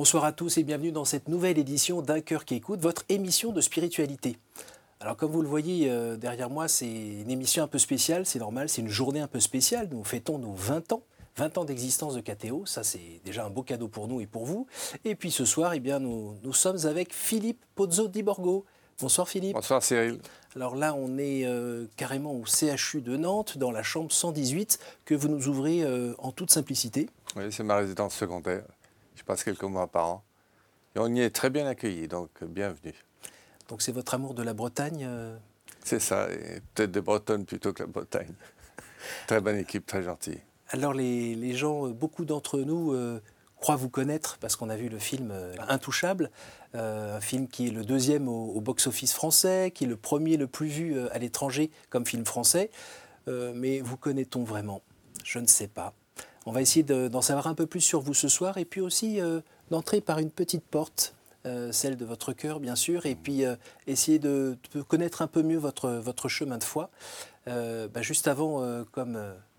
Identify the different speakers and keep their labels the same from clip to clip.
Speaker 1: Bonsoir à tous et bienvenue dans cette nouvelle édition d'Un cœur qui écoute, votre émission de spiritualité. Alors comme vous le voyez euh, derrière moi, c'est une émission un peu spéciale, c'est normal, c'est une journée un peu spéciale. Nous fêtons nos 20 ans. 20 ans d'existence de KTO, ça c'est déjà un beau cadeau pour nous et pour vous. Et puis ce soir, eh bien, nous, nous sommes avec Philippe Pozzo di Borgo. Bonsoir Philippe.
Speaker 2: Bonsoir Cyril.
Speaker 1: Alors là, on est euh, carrément au CHU de Nantes, dans la chambre 118, que vous nous ouvrez euh, en toute simplicité.
Speaker 2: Oui, c'est ma résidence secondaire. Je passe quelques mois par an. Et on y est très bien accueillis, donc euh, bienvenue.
Speaker 1: Donc c'est votre amour de la Bretagne
Speaker 2: C'est ça, peut-être de Bretonne plutôt que la Bretagne. très bonne équipe, très gentille.
Speaker 1: Alors les, les gens, beaucoup d'entre nous croient vous connaître parce qu'on a vu le film Intouchable, un film qui est le deuxième au, au box-office français, qui est le premier le plus vu à l'étranger comme film français. mais vous connaît-on vraiment? Je ne sais pas. On va essayer d'en savoir un peu plus sur vous ce soir et puis aussi euh, d'entrer par une petite porte, euh, celle de votre cœur bien sûr, et puis euh, essayer de, connaître un peu mieux votre, chemin de foi. Bah, juste avant, comme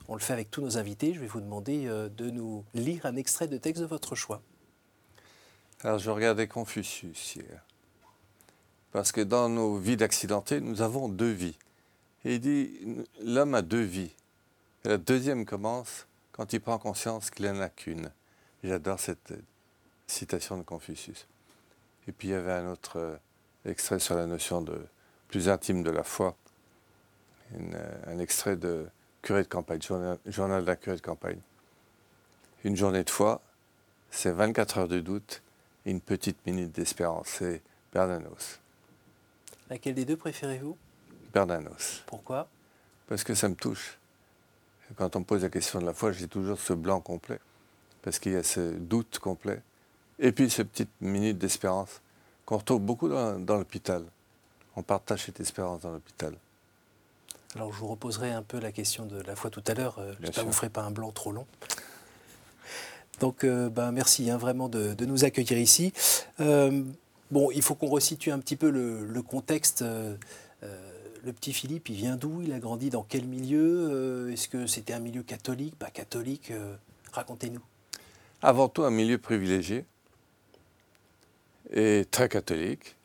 Speaker 1: on le fait avec tous nos invités, je vais vous demander de nous lire un extrait de texte de votre choix.
Speaker 2: Alors je regardais Confucius parce que dans nos vies d'accidentés, nous avons deux vies. Et il dit, l'homme a deux vies. La deuxième commence quand il prend conscience qu'il n'en a qu'une. J'adore cette citation de Confucius. Et puis il y avait un autre euh, extrait sur la notion de plus intime de la foi, une, un extrait de curé de campagne, journal, journal d'un curé de campagne. Une journée de foi, c'est 24 heures de doute et une petite minute d'espérance. C'est Bernanos.
Speaker 1: Laquelle des deux préférez-vous?
Speaker 2: Bernanos.
Speaker 1: Pourquoi?
Speaker 2: Parce que ça me touche. Quand on me pose la question de la foi, j'ai toujours ce blanc complet, parce qu'il y a ce doute complet, et puis ces petites minutes d'espérance qu'on retrouve beaucoup dans, dans l'hôpital. On partage cette espérance dans l'hôpital.
Speaker 1: Alors je vous reposerai un peu la question de la foi tout à l'heure. Euh, J'espère que vous ne ferez pas un blanc trop long. Donc euh, ben, merci hein, vraiment de, de, nous accueillir ici. Euh, bon, il faut qu'on resitue un petit peu le, le contexte. Euh, le petit Philippe, il vient d'où? Il a grandi dans quel milieu? Est-ce que c'était un milieu catholique, pas catholique Racontez-nous.
Speaker 2: Avant tout, un milieu privilégié et très catholique,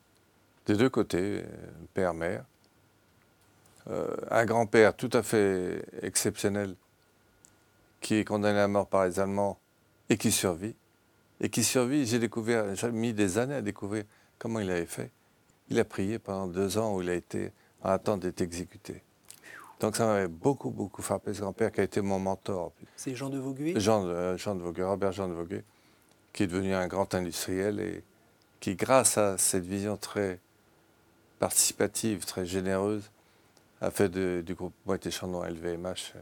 Speaker 2: des deux côtés. Euh, un grand-père tout à fait exceptionnel qui est condamné à mort par les Allemands et qui survit. Et qui survit, j'ai découvert, j'ai mis des années à découvrir comment il avait fait. Il a prié pendant deux ans où il a été en attente d'être exécuté. Donc ça m'avait beaucoup, beaucoup frappé, ce grand-père qui a été mon mentor.
Speaker 1: C'est Jean de Vauguet
Speaker 2: Jean, euh, Jean de Vauguet, Robert Jean de Vauguet, qui est devenu un grand industriel et qui, grâce à cette vision très participative, très généreuse, a fait de, du groupe Moët Chandon LVMH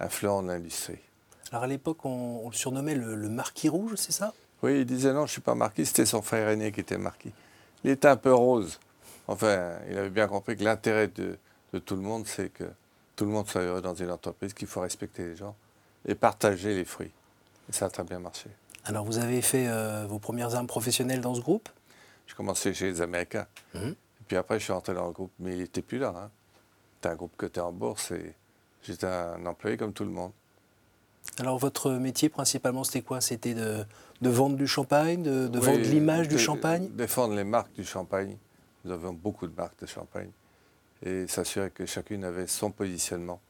Speaker 2: un fleuron de l'industrie.
Speaker 1: Alors à l'époque, on, on, le surnommait le, le marquis rouge, c'est ça?
Speaker 2: Oui, il disait non, je ne suis pas marquis, c'était son frère aîné qui était marquis. Il était un peu rose. Enfin, il avait bien compris que l'intérêt de, de, tout le monde, c'est que tout le monde soit heureux dans une entreprise, qu'il faut respecter les gens et partager les fruits. Et ça a très bien marché.
Speaker 1: Alors, vous avez fait euh, vos premières armes professionnelles dans ce groupe?
Speaker 2: Je commençais chez les Américains. Et puis après, je suis rentré dans le groupe, mais il n'était plus là. Hein. C'était un groupe coté en bourse et j'étais un employé comme tout le monde.
Speaker 1: Alors, votre métier principalement, c'était quoi? C'était de, de, vendre du champagne, de, de oui, vendre l'image du champagne?
Speaker 2: Défendre les marques du champagne. Nous avions beaucoup de marques de champagne et s'assurer que chacune avait son positionnement.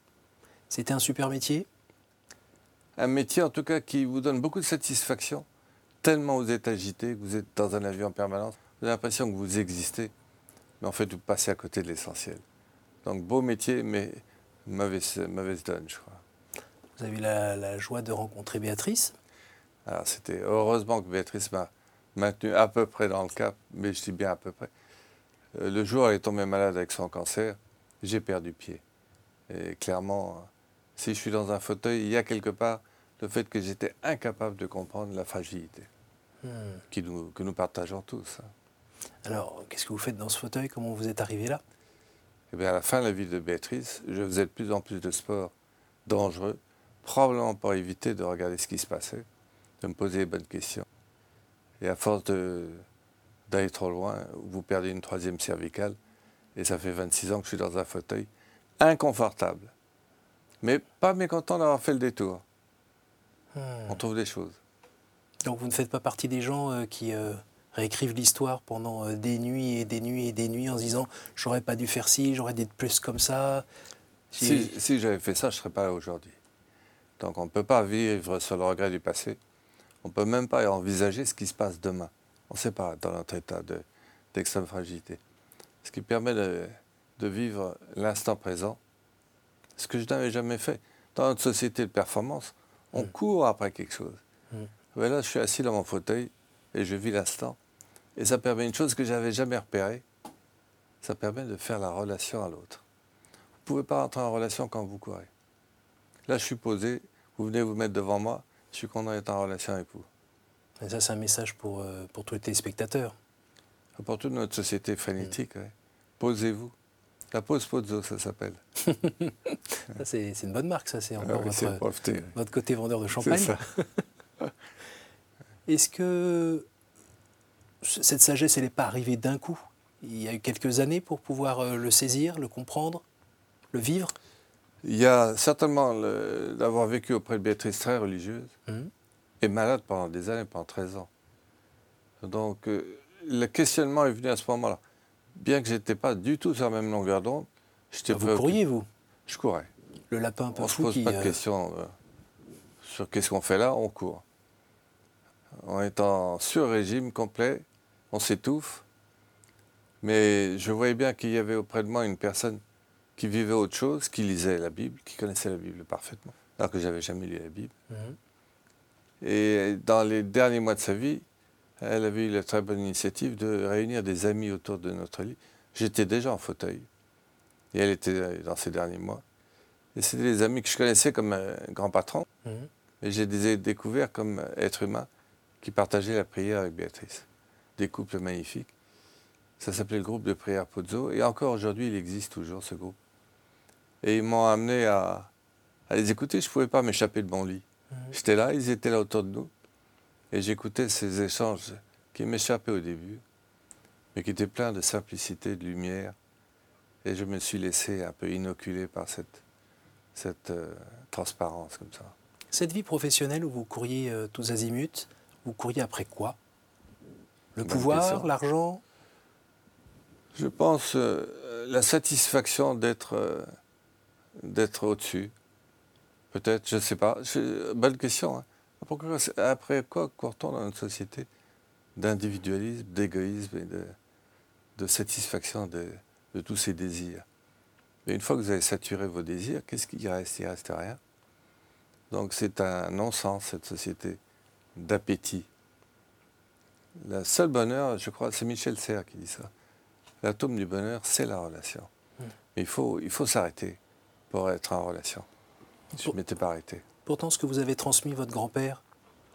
Speaker 1: C'était un super métier?
Speaker 2: Un métier en tout cas qui vous donne beaucoup de satisfaction, tellement vous êtes agité, que vous êtes dans un avion en permanence, vous avez l'impression que vous existez, mais en fait vous passez à côté de l'essentiel. Donc beau métier, mais mauvaise, mauvaise donne, je crois.
Speaker 1: Vous avez eu la, la joie de rencontrer Béatrice?
Speaker 2: Alors c'était heureusement que Béatrice m'a maintenu à peu près dans le cap, mais je dis bien à peu près. Le jour où elle est tombée malade avec son cancer, j'ai perdu pied. Et clairement, si je suis dans un fauteuil, il y a quelque part le fait que j'étais incapable de comprendre la fragilité hmm. qui nous, que nous partageons tous.
Speaker 1: Alors, qu'est-ce que vous faites dans ce fauteuil? Comment vous êtes arrivé là?
Speaker 2: Eh bien, à la fin de la vie de Béatrice, je faisais de plus en plus de sport dangereux, probablement pour éviter de regarder ce qui se passait, de me poser les bonnes questions. Et à force de, d'aller trop loin, vous perdez une troisième cervicale. Et ça fait 26 ans que je suis dans un fauteuil inconfortable. Mais pas mécontent d'avoir fait le détour. Hmm. On trouve des choses.
Speaker 1: Donc vous ne faites pas partie des gens qui réécrivent l'histoire pendant des nuits et des nuits et des nuits en se disant j'aurais pas dû faire ci, j'aurais dû être plus comme ça.
Speaker 2: Si, si j'avais fait ça, je ne serais pas là aujourd'hui. Donc on ne peut pas vivre sur le regret du passé. On ne peut même pas envisager ce qui se passe demain. On ne sait pas dans notre état d'extrême fragilité. Ce qui permet de, vivre l'instant présent, ce que je n'avais jamais fait. Dans notre société de performance, on mm. court après quelque chose. Mm. Mais là, je suis assis dans mon fauteuil et je vis l'instant. Et ça permet une chose que je n'avais jamais repérée. Ça permet de faire la relation à l'autre. Vous ne pouvez pas entrer en relation quand vous courez. Là, je suis posé, vous venez vous mettre devant moi, je suis content d'être en relation avec vous.
Speaker 1: Et ça, c'est un message pour, euh, pour tous les téléspectateurs.
Speaker 2: Pour toute notre société frénétique, posez-vous. La pause Pozzo, ça s'appelle.
Speaker 1: c'est une bonne marque, ça. C'est encore votre, côté vendeur de champagne. Est-ce que cette sagesse, elle n'est pas arrivée d'un coup? Il y a eu quelques années pour pouvoir euh, le saisir, le comprendre, le vivre?
Speaker 2: Il y a certainement d'avoir vécu auprès de Béatrice très religieuse hum. Et malade pendant des années, pendant 13 ans. Donc euh, le questionnement est venu à ce moment-là. Bien que je n'étais pas du tout sur la même longueur d'onde,
Speaker 1: j'étais Vous couriez, vous?
Speaker 2: Je courais.
Speaker 1: Le lapin un peu
Speaker 2: On ne se pose pas de euh, questions euh, sur qu'est-ce qu'on fait là, on court. On est en sur-régime complet, on s'étouffe. Mais je voyais bien qu'il y avait auprès de moi une personne qui vivait autre chose, qui lisait la Bible, qui connaissait la Bible parfaitement, alors que j'avais jamais lu la Bible. Mhm. Et dans les derniers mois de sa vie, elle avait eu la très bonne initiative de réunir des amis autour de notre lit. J'étais déjà en fauteuil, et elle était dans ces derniers mois. Et c'était des amis que je connaissais comme un grand patron, mhm. et j'ai des découverts comme être humain qui partageaient la prière avec Béatrice. Des couples magnifiques. Ça s'appelait le groupe de prière Pozzo, et encore aujourd'hui, il existe toujours ce groupe. Et ils m'ont amené à, les écouter. Je ne pouvais pas m'échapper de mon lit. Mhm. J'étais là, ils étaient là autour de nous. Et j'écoutais ces échanges qui m'échappaient au début, mais qui étaient pleins de simplicité, de lumière. Et je me suis laissé un peu inoculer par cette, cette euh, transparence comme ça.
Speaker 1: Cette vie professionnelle où vous courriez euh, tous azimuts, vous courriez après quoi? Le pouvoir, l'argent?
Speaker 2: Je pense euh, la satisfaction d'être d'être au-dessus. Peut-être, je ne sais pas. Bonne question. Hein. après quoi court-on dans notre société d'individualisme, d'égoïsme et de, satisfaction de, tous ces désirs? Mais une fois que vous avez saturé vos désirs, qu'est-ce qui reste? Il ne reste rien. Donc c'est un non-sens, cette société d'appétit. Le seul bonheur, je crois, c'est Michel Serres qui dit ça. L'atome du bonheur, c'est la relation. Mmh. il faut, il faut s'arrêter pour être en relation. Je ne m'étais pas arrêté.
Speaker 1: Pourtant, ce que vous avez transmis votre grand-père,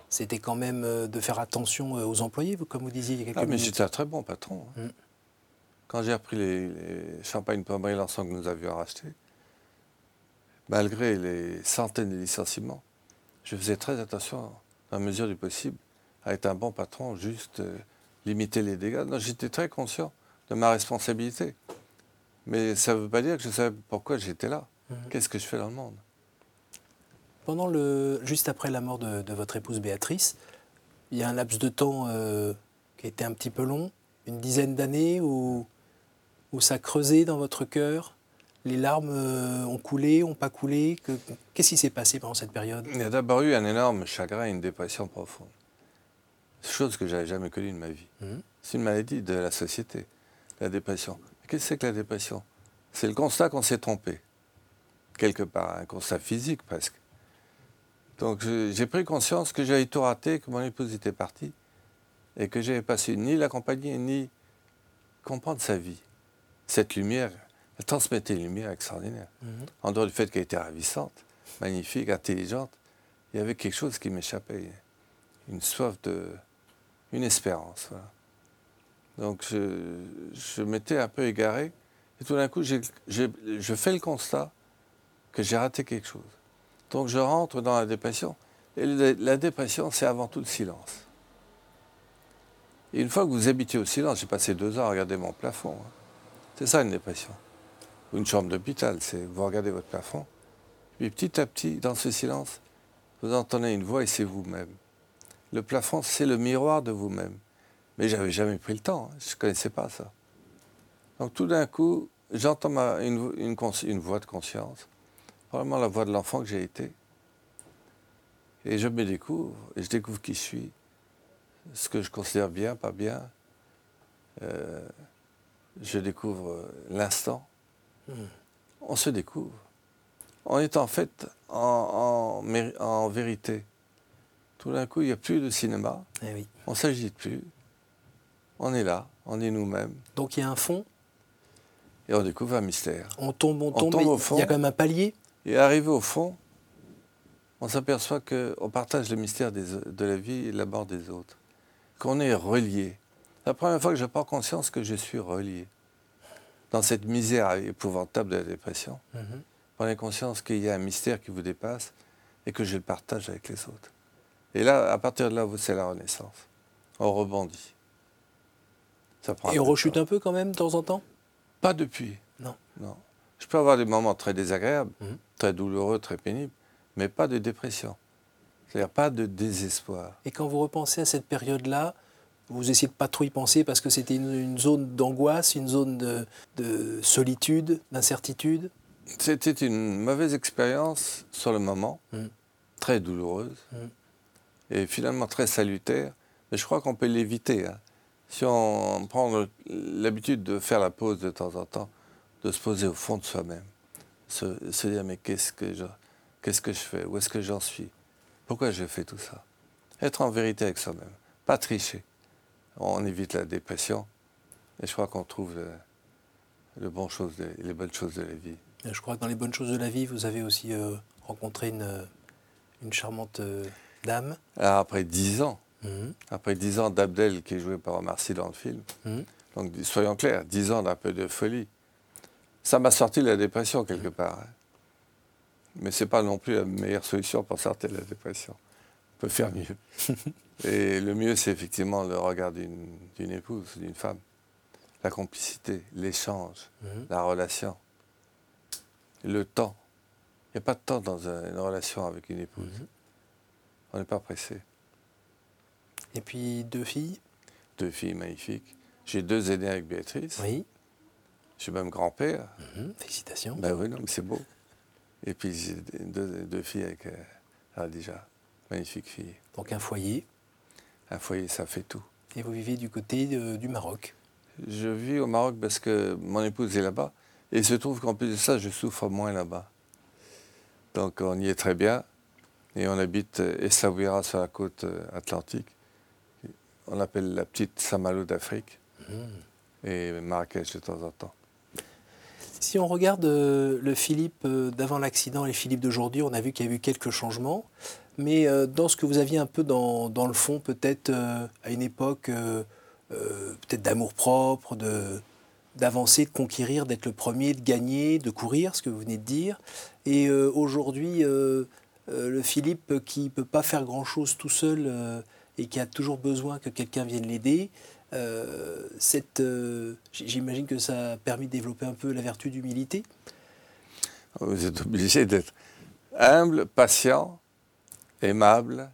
Speaker 1: c'était quand même euh, de faire attention euh, aux employés, comme vous disiez il y a quelques
Speaker 2: ah, mais j'étais un très bon patron. Hein. Mm. Quand j'ai repris les, champagnes pommeries l'ensemble que nous avions rachetés, malgré les centaines de licenciements, je faisais très attention, à mesure du possible, à être un bon patron, juste euh, limiter les dégâts. J'étais très conscient de ma responsabilité. Mais ça ne veut pas dire que je savais pourquoi j'étais là. Mhm. Qu'est-ce que je fais dans le monde?
Speaker 1: Pendant le, juste après la mort de, votre épouse Béatrice, il y a un laps de temps euh, qui a été un petit peu long, une dizaine d'années où, où ça creusait dans votre cœur. Les larmes euh, ont coulé, ont pas coulé. Qu'est-ce qui s'est passé pendant cette période?
Speaker 2: Il y a d'abord eu un énorme chagrin et une dépression profonde. Chose que j'avais jamais connue de ma vie. Mhm. C'est une maladie de la société, la dépression. Qu'est-ce que c'est que la dépression? C'est le constat qu'on s'est trompé quelque part, un constat physique presque. Donc j'ai pris conscience que j'avais tout raté, que mon épouse était partie, et que j'avais pas su ni l'accompagner, ni comprendre sa vie. Cette lumière, elle transmettait une lumière extraordinaire. Mhm. En dehors du fait qu'elle était ravissante, magnifique, intelligente, il y avait quelque chose qui m'échappait. Une soif de. une espérance. Donc je, je m'étais un peu égaré, et tout d'un coup, je fais le constat que j'ai raté quelque chose. Donc je rentre dans la dépression. Et la dépression, c'est avant tout le silence. Et une fois que vous habitez au silence, j'ai passé deux ans à regarder mon plafond. Hein. C'est ça une dépression. Une chambre d'hôpital, c'est vous regardez votre plafond. Puis petit à petit, dans ce silence, vous entendez une voix et c'est vous-même. Le plafond, c'est le miroir de vous-même. Mais j'avais jamais pris le temps, hein. je ne connaissais pas ça. Donc tout d'un coup, j'entends une, voix de conscience, probablement la voix de l'enfant que j'ai été. Et je me découvre, et je découvre qui je suis, ce que je considère bien, pas bien. Euh, je découvre l'instant. Hmm. On se découvre. On est en fait en, en, vérité. Tout d'un coup, il n'y a plus de cinéma.
Speaker 1: Eh oui.
Speaker 2: On ne s'agite plus. On est là, on est nous-mêmes.
Speaker 1: Donc il y a un fond
Speaker 2: Et on découvre un mystère.
Speaker 1: On tombe, on tombe, au fond. Il y a quand même un palier
Speaker 2: Et arrivé au fond, on s'aperçoit qu'on partage le mystère de la vie et de la mort des autres. Qu'on est relié. La première fois que je prends conscience que je suis relié. Dans cette misère épouvantable de la dépression, mm prenez conscience qu'il y a un mystère qui vous dépasse et que je le partage avec les autres. Et là, à partir de là, c'est la renaissance. On rebondit.
Speaker 1: Et on rechute un peu quand même de temps en temps?
Speaker 2: Pas depuis.
Speaker 1: Non.
Speaker 2: Non. Je peux avoir des moments très désagréables, mhm. Très douloureux, très pénibles, mais pas de dépression. C'est-à-dire pas de désespoir.
Speaker 1: Et quand vous repensez à cette période-là, vous essayez de pas trop y penser parce que c'était une, zone d'angoisse, une zone de, solitude, d'incertitude?
Speaker 2: C'était une mauvaise expérience sur le moment, mhm. très douloureuse, mhm. et finalement très salutaire. Mais je crois qu'on peut l'éviter. Hein si on prend l'habitude de faire la pause de temps en temps, de se poser au fond de soi-même, se, dire mais qu'est-ce que je, qu'est-ce que je fais, où est-ce que j'en suis, pourquoi je fais tout ça, être en vérité avec soi-même, pas tricher, on évite la dépression et je crois qu'on trouve le, bon chose les bonnes choses de la vie.
Speaker 1: je crois que dans les bonnes choses de la vie, vous avez aussi euh, rencontré une, une charmante euh, dame.
Speaker 2: Alors après dix ans, Mhm. Après dix ans d'Abdel qui est joué par Omar Sy dans le film. Mhm. Donc soyons clairs, dix ans d'un peu de folie. Ça m'a sorti de la dépression quelque part. Hein. Mais ce n'est pas non plus la meilleure solution pour sortir de la dépression. On peut faire mieux. Et le mieux, c'est effectivement le regard d'une épouse, d'une femme. La complicité, l'échange, mhm. la relation, le temps. Il n'y a pas de temps dans une relation avec une épouse. On n'est pas pressé.
Speaker 1: Et puis deux filles?
Speaker 2: Deux filles magnifiques. J'ai deux aînés avec Béatrice.
Speaker 1: Oui.
Speaker 2: Je suis même grand-père.
Speaker 1: Mhm, félicitations.
Speaker 2: Ben oui, non, mais c'est beau. Et puis j'ai deux, filles avec euh, Radija. Magnifiques filles.
Speaker 1: Donc un foyer
Speaker 2: Un foyer, ça fait tout.
Speaker 1: Et vous vivez du côté du Maroc
Speaker 2: Je vis au Maroc parce que mon épouse est là-bas. Et il se trouve qu'en plus de ça, je souffre moins là-bas. Donc on y est très bien. Et on habite Essaouira sur la côte euh, atlantique on appelle la petite Saint-Malo d'Afrique, hmm. et Marrakech de temps en temps.
Speaker 1: Si on regarde euh, le Philippe euh, d'avant l'accident et le Philippe d'aujourd'hui, on a vu qu'il y a eu quelques changements. Mais euh, dans ce que vous aviez un peu dans, le fond, peut-être à une époque, peut-être d'amour propre, de, d'avancer, de conquérir, d'être le premier, de gagner, de courir, ce que vous venez de dire. Et aujourd'hui, le Philippe qui ne peut pas faire grand-chose tout seul et qui a toujours besoin que quelqu'un vienne l'aider, euh, euh, j'imagine que ça a permis de développer un peu la vertu d'humilité.
Speaker 2: Vous êtes obligé d'être humble, patient, aimable,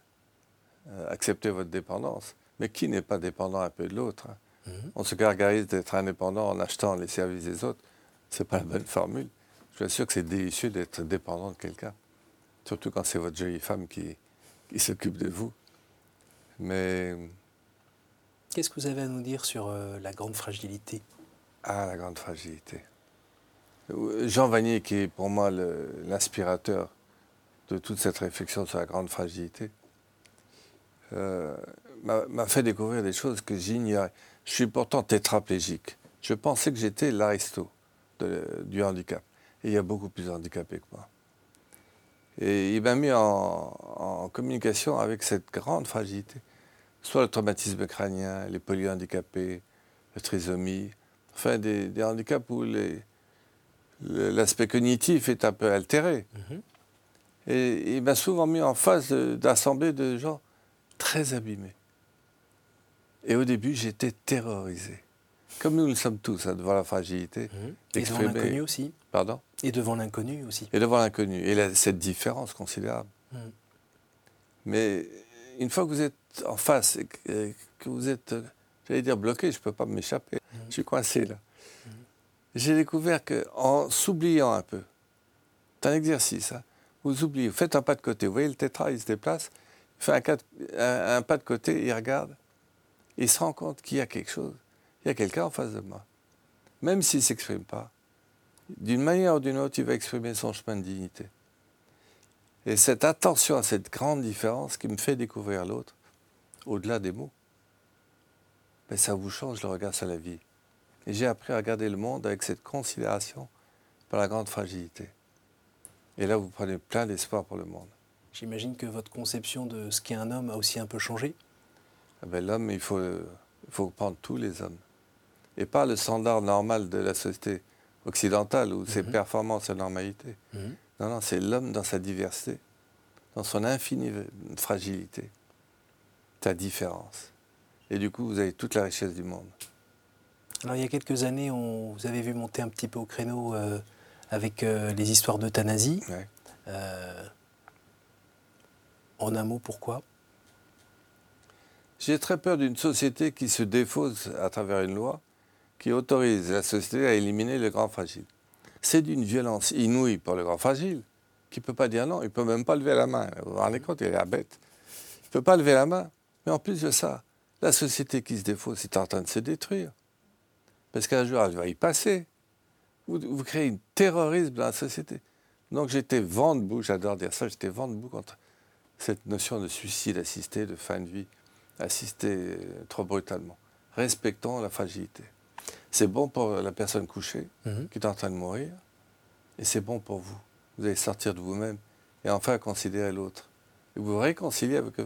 Speaker 2: euh, accepter votre dépendance. Mais qui n'est pas dépendant un peu de l'autre hein? Mhm. On se gargarise d'être indépendant en achetant les services des autres. Ce n'est pas la bonne formule. Je suis sûr que c'est délicieux d'être dépendant de quelqu'un. Surtout quand c'est votre jolie femme qui s'occupe de vous. Mais.
Speaker 1: Qu'est-ce que vous avez à nous dire sur euh, la grande fragilité?
Speaker 2: Ah, la grande fragilité. Jean Vanier, qui est pour moi l'inspirateur de toute cette réflexion sur la grande fragilité, euh, m'a fait découvrir des choses que j'ignorais. Je suis pourtant tétraplégique. Je pensais que j'étais l'aristo du handicap. Et il y a beaucoup plus handicapés que moi. Et il m'a mis en, communication avec cette grande fragilité soit le traumatisme crânien, les polyhandicapés, la trisomie, enfin des, handicaps où l'aspect cognitif est un peu altéré. Mhm. Et il m'a souvent mis en face d'assemblées de, gens très abîmés. Et au début, j'étais terrorisé. Comme nous le sommes tous, hein, devant la fragilité.
Speaker 1: Mhm. Et devant l'inconnu aussi.
Speaker 2: Pardon?
Speaker 1: Et devant l'inconnu aussi.
Speaker 2: Et devant l'inconnu. Et cette différence considérable. Mhm. Mais une fois que vous êtes en face et que, vous êtes, j'allais dire, bloqué, je ne peux pas m'échapper. Mmh. Je suis coincé là. Mmh. J'ai découvert qu'en s'oubliant un peu, c'est un exercice, hein, vous oubliez, vous faites un pas de côté, vous voyez le tétra, il se déplace, il fait un, un pas de côté, il regarde, il se rend compte qu'il y a quelque chose, il y a quelqu'un en face de moi. Même s'il ne s'exprime pas, d'une manière ou d'une autre, il va exprimer son chemin de dignité. Et cette attention à cette grande différence qui me fait découvrir l'autre, au-delà des mots, ben ça vous change le regard sur la vie. Et j'ai appris à regarder le monde avec cette considération par la grande fragilité. Et là, vous prenez plein d'espoir pour le monde.
Speaker 1: J'imagine que votre conception de ce qu'est un homme a aussi un peu changé.
Speaker 2: Ah ben, L'homme, il faut, il faut prendre tous les hommes. Et pas le standard normal de la société occidentale où c'est mhm. performance et normalité. Mhm. Non, non, c'est l'homme dans sa diversité, dans son infinie fragilité, sa différence. Et du coup, vous avez toute la richesse du monde.
Speaker 1: Alors, il y a quelques années, on, vous avez vu monter un petit peu au créneau euh, avec euh, les histoires d'euthanasie. Euh, en un mot, pourquoi?
Speaker 2: J'ai très peur d'une société qui se défausse à travers une loi qui autorise la société à éliminer le grand fragile. C'est d'une violence inouïe pour le grand fragile, qui ne peut pas dire non, il ne peut même pas lever la main. Vous vous rendez compte, il est bête. Il ne peut pas lever la main. Mais en plus de ça, la société qui se défausse est en train de se détruire. Parce qu'un jour, elle va y passer. Vous, vous créez un terrorisme dans la société. Donc j'étais vent debout, j'adore dire ça, j'étais vent debout contre cette notion de suicide assisté, de fin de vie assisté euh, trop brutalement. Respectons la fragilité. C'est bon pour la personne couchée mhm. qui est en train de mourir, et c'est bon pour vous. Vous allez sortir de vous-même et enfin considérer l'autre. Et vous vous réconciliez avec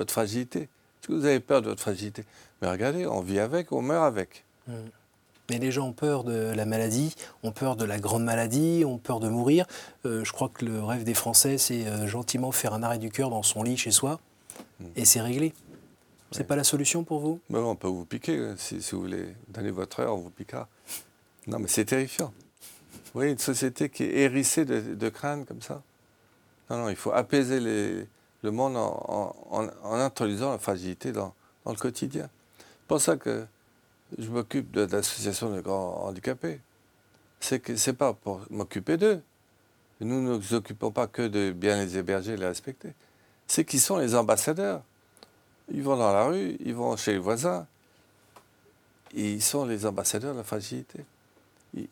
Speaker 2: votre fragilité. Est-ce que vous avez peur de votre fragilité? Mais regardez, on vit avec, on meurt avec. Mhm.
Speaker 1: Mais les gens ont peur de la maladie, ont peur de la grande maladie, ont peur de mourir. Euh, je crois que le rêve des Français, c'est euh, gentiment faire un arrêt du cœur dans son lit chez soi, mhm. et c'est réglé. C'est pas la solution pour vous?
Speaker 2: On peut vous piquer. Hein. Si, vous voulez donner votre heure, on vous piquera. Non, mais c'est terrifiant. Vous voyez, une société qui est hérissée de, de crânes comme ça? Non, non, il faut apaiser le monde en, introduisant la fragilité dans, le quotidien. C'est pour ça que je m'occupe de, l'association de grands handicapés. C'est que c'est pas pour m'occuper d'eux. Nous ne nous occupons pas que de bien les héberger et les respecter. C'est qu'ils sont les ambassadeurs. Ils vont dans la rue, ils vont chez les voisins. Ils sont les ambassadeurs de la fragilité.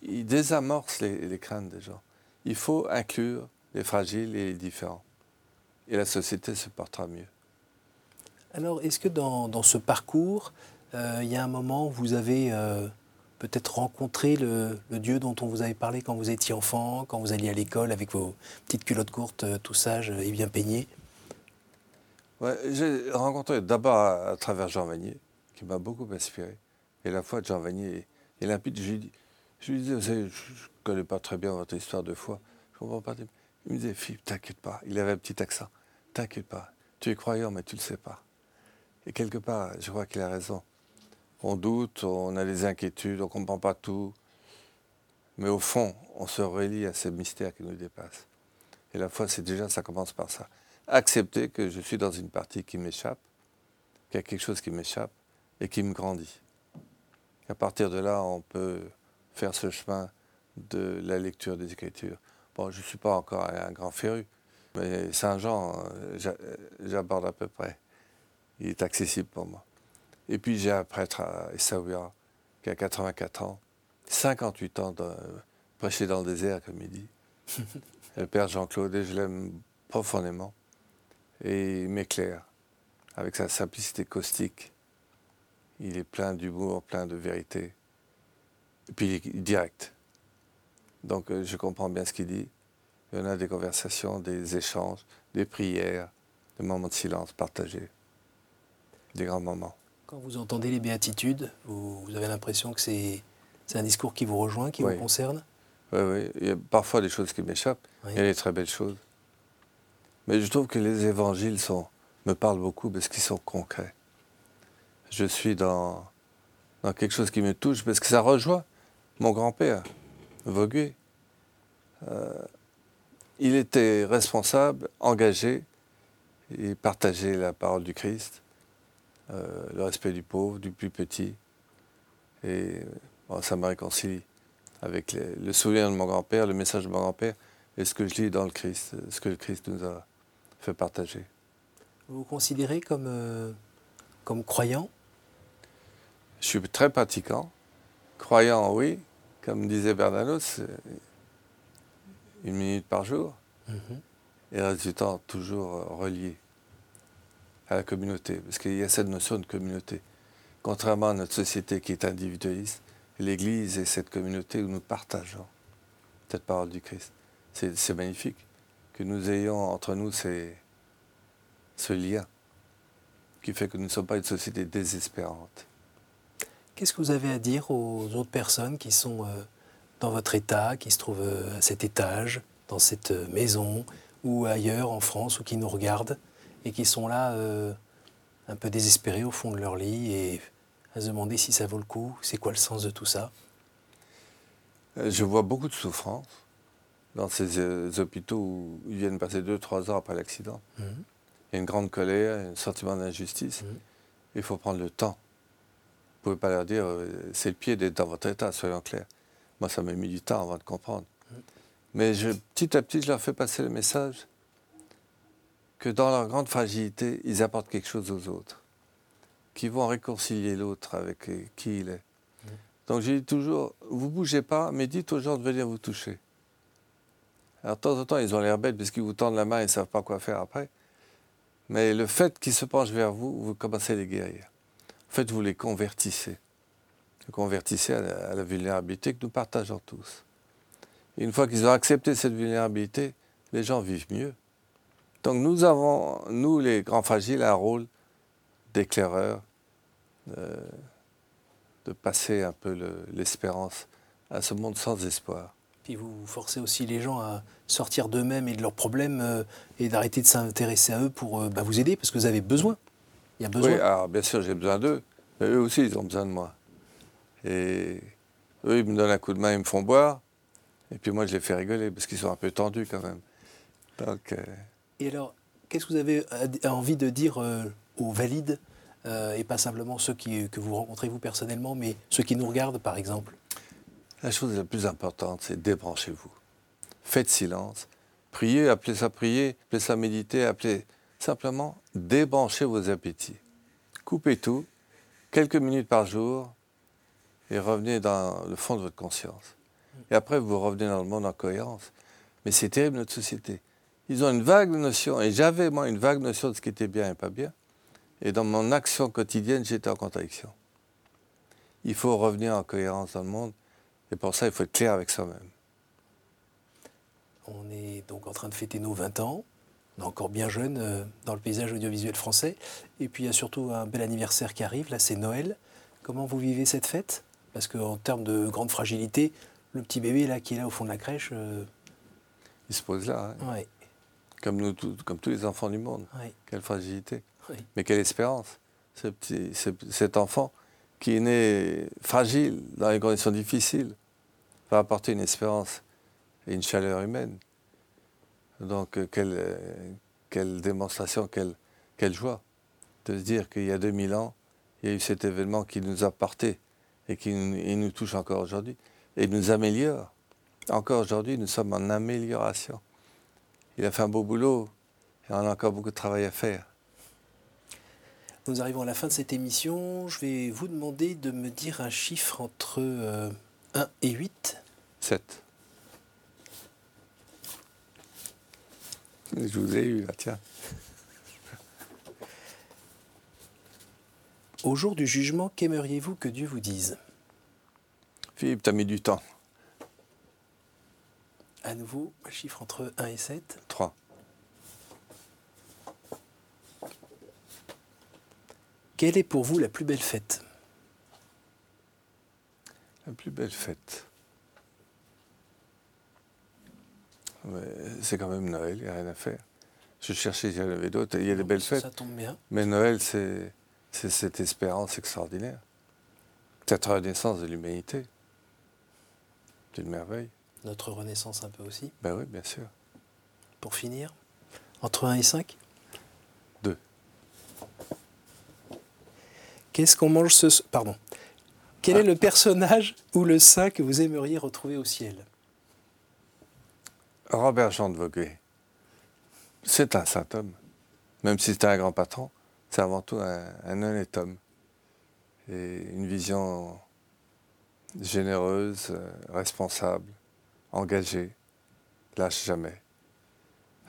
Speaker 2: Ils, désamorcent les, craintes des gens. Il faut inclure les fragiles et les différents. Et la société se portera mieux.
Speaker 1: Alors, est-ce que dans, ce parcours, euh, il y a un moment où vous avez euh, peut-être rencontré le, Dieu dont on vous avait parlé quand vous étiez enfant, quand vous alliez à l'école avec vos petites culottes courtes, euh, tout sage et bien peignées?
Speaker 2: J'ai rencontré d'abord à, travers Jean Vanier, qui m'a beaucoup inspiré. Et la foi de Jean Vanier est, limpide. Je lui, je lui disais, je ne connais pas très bien votre histoire de foi, je comprends pas. Il me disait, Philippe, t'inquiète pas. Il avait un petit accent. T'inquiète pas. Tu es croyant, mais tu ne le sais pas. Et quelque part, je crois qu'il a raison. On doute, on a des inquiétudes, on ne comprend pas tout. Mais au fond, on se relie à ces mystères qui nous dépassent. Et la foi, c'est déjà, ça commence par ça accepter que je suis dans une partie qui m'échappe, qu'il y a quelque chose qui m'échappe et qui me grandit. À partir de là, on peut faire ce chemin de la lecture des Écritures. Bon, je ne suis pas encore un grand féru, mais Saint Jean, j'aborde à peu près. Il est accessible pour moi. Et puis j'ai un prêtre à Essaouira qui a 84 ans, 58 ans de prêcher dans le désert, comme il dit. le père Jean-Claude, et je l'aime profondément et il m'éclaire avec sa simplicité caustique. Il est plein d'humour, plein de vérité. Et puis il est direct. Donc euh, je comprends bien ce qu'il dit. Il y en a des conversations, des échanges, des prières, des moments de silence partagés, des grands moments.
Speaker 1: Quand vous entendez les béatitudes, vous, avez l'impression que c'est un discours qui vous rejoint, qui vous concerne?
Speaker 2: Oui, oui. Il y a parfois des choses qui m'échappent. Il y a des très belles choses. Mais je trouve que les évangiles sont, me parlent beaucoup parce qu'ils sont concrets. Je suis dans, dans quelque chose qui me touche parce que ça rejoint mon grand-père. Euh, il était responsable, engagé, il partageait la parole du Christ. euh, le respect du pauvre, du plus petit. Et ça me réconcilie avec le souvenir de mon grand-père, le message de mon grand-père et ce que je lis dans le Christ, ce que le Christ nous a fait partager.
Speaker 1: Vous vous considérez comme, euh, comme croyant?
Speaker 2: Je suis très pratiquant. Croyant, oui. Comme disait Bernanos, une minute par jour. Mhm. Et reste du temps toujours relié à la communauté. Parce qu'il y a cette notion de communauté. Contrairement à notre société qui est individualiste, l'Église est cette communauté où nous partageons cette parole du Christ. C'est magnifique que nous ayons entre nous ces, ce lien qui fait que nous ne sommes pas une société désespérante.
Speaker 1: Qu'est-ce que vous avez à dire aux autres personnes qui sont euh, dans votre état, qui se trouvent euh, à cet étage, dans cette euh, maison ou ailleurs en France ou qui nous regardent et qui sont là un peu désespérés au fond de leur lit et à se demander si ça vaut le coup, c'est quoi le sens de tout ça?
Speaker 2: Je vois beaucoup de souffrance dans ces hôpitaux où ils viennent passer 2-3 ans après l'accident. Mmh. Il y a une grande colère, un sentiment d'injustice. Mmh. Il faut prendre le temps. Vous ne pouvez pas leur dire, euh, c'est le pied d'être dans votre état, soyons clairs. Moi, ça m'a mis du temps avant de comprendre. Mais petit à petit, je leur fais passer le message que dans leur grande fragilité, ils apportent quelque chose aux autres, qui vont réconcilier l'autre avec euh, qui il est. Donc je dis toujours, vous bougez pas, mais dites aux gens de venir vous toucher. Alors de temps en temps, ils ont l'air bêtes parce qu'ils vous tendent la main et ne savent pas quoi faire après. Mais le fait qu'ils se penchent vers vous, vous commencez à les guérir. En fait, vous les convertissez. Vous convertissez à la, vulnérabilité que nous partageons tous. Et une fois qu'ils ont accepté cette vulnérabilité, les gens vivent mieux. Donc nous avons, nous les grands fragiles, un rôle d'éclaireur, de, passer un peu l'espérance à ce monde sans espoir.
Speaker 1: Puis vous forcez aussi les gens à sortir d'eux-mêmes et de leurs problèmes euh, et d'arrêter de s'intéresser à eux pour euh, bah, vous aider parce que vous avez besoin.
Speaker 2: Il y a besoin. Oui, alors bien sûr, j'ai besoin d'eux, mais eux aussi, ils ont besoin de moi. Et eux, ils me donnent un coup de main, ils me font boire. Et puis moi, je les fais rigoler parce qu'ils sont un peu tendus quand même.
Speaker 1: Donc, euh, Et alors, qu'est-ce que vous avez envie de dire aux valides et pas simplement ceux qui, que vous rencontrez vous personnellement, mais ceux qui nous regardent par exemple?
Speaker 2: La chose la plus importante, c'est débranchez-vous faites silence, priez, appelez ça prier, appelez ça méditer, appelez simplement débranchez vos appétits. Coupez tout, quelques minutes par jour, et revenez dans le fond de votre conscience. Et après, vous revenez dans le monde en cohérence. Mais c'est terrible notre société. Ils ont une vague notion, et j'avais moi une vague notion de ce qui était bien et pas bien. Et dans mon action quotidienne, j'étais en contradiction. Il faut revenir en cohérence dans le monde, et pour ça, il faut être clair avec soi-même.
Speaker 1: On est donc en train de fêter nos 20 ans. On est encore bien jeune euh, dans le paysage audiovisuel français. Et puis il y a surtout un bel anniversaire qui arrive, là c'est Noël. Comment vous vivez cette fête? Parce qu'en termes de grande fragilité, le petit bébé là qui est là au fond de la crèche... Euh,
Speaker 2: il se pose là. Hein. Comme, nous, comme tous les enfants du monde. Quelle fragilité. Mais quelle espérance. Ce petit, cet enfant qui est né fragile, dans les conditions difficiles, va apporter une espérance et une chaleur humaine. Donc euh, quelle, euh, quelle démonstration, quelle, quelle joie de se dire qu'il y a 2000 ans, il y a eu cet événement qui nous a porté et qui nous touche encore aujourd'hui et nous améliore. Encore aujourd'hui, nous sommes en amélioration. Il a fait un beau boulot et on a encore beaucoup de travail à faire.
Speaker 1: Nous arrivons à la fin de cette émission. Je vais vous demander de me dire un chiffre entre 1 euh, et 8.
Speaker 2: 7. Je vous ai eu là, tiens.
Speaker 1: Au jour du jugement, qu'aimeriez-vous que Dieu vous dise?
Speaker 2: Philippe, tu as mis du temps.
Speaker 1: À nouveau, un chiffre entre 1 et 7
Speaker 2: 3.
Speaker 1: Quelle est pour vous la plus belle fête?
Speaker 2: La plus belle fête c'est quand même Noël, il n'y a rien à faire. Je cherchais, il y en avait d'autres, il y a des belles fêtes.
Speaker 1: Ça tombe bien.
Speaker 2: Mais Noël, c'est cette espérance extraordinaire. Cette renaissance de l'humanité. C'est une merveille.
Speaker 1: Notre renaissance un peu aussi
Speaker 2: Ben oui, bien sûr.
Speaker 1: Pour finir, entre 1 et 5
Speaker 2: 2.
Speaker 1: Qu'est-ce qu'on mange ce Pardon. Quel est le personnage ou le saint que vous aimeriez retrouver au ciel?
Speaker 2: Robert Jean de Voguet. C'est un saint homme. Même si c'était un grand patron, c'est avant tout un, un honnête homme. Et une vision généreuse, euh, responsable, engagée, lâche jamais.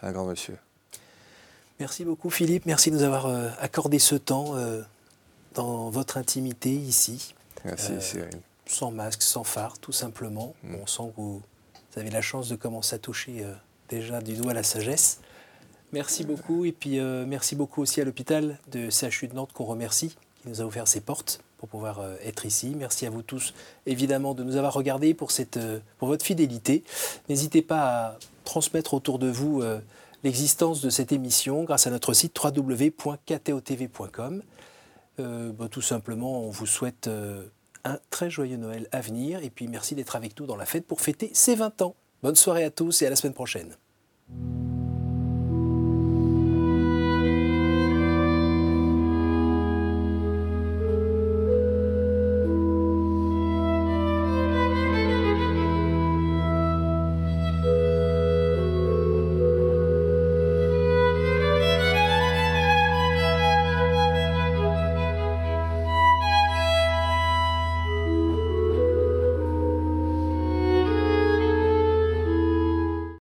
Speaker 2: Un grand monsieur.
Speaker 1: Merci beaucoup Philippe, merci de nous avoir euh, accordé ce temps euh, dans votre intimité ici.
Speaker 2: Merci Cyril.
Speaker 1: Sans masque, sans phare, tout simplement.
Speaker 2: Mm.
Speaker 1: On sent que vous avez la chance de commencer à toucher déjà du doigt la sagesse. Merci beaucoup et puis merci beaucoup aussi à l'hôpital de CHU de Nantes qu'on remercie, qui nous a ouvert ses portes pour pouvoir euh, être ici. Merci à vous tous, évidemment, de nous avoir regardés pour, cette, euh, pour votre fidélité. N'hésitez pas à transmettre autour de vous euh, l'existence de cette émission grâce à notre site www.ktotv.com. Bah, tout simplement, on vous souhaite un très joyeux Noël à venir et puis merci d'être avec nous dans la fête pour fêter ces 20 ans. Bonne soirée à tous et à la semaine prochaine.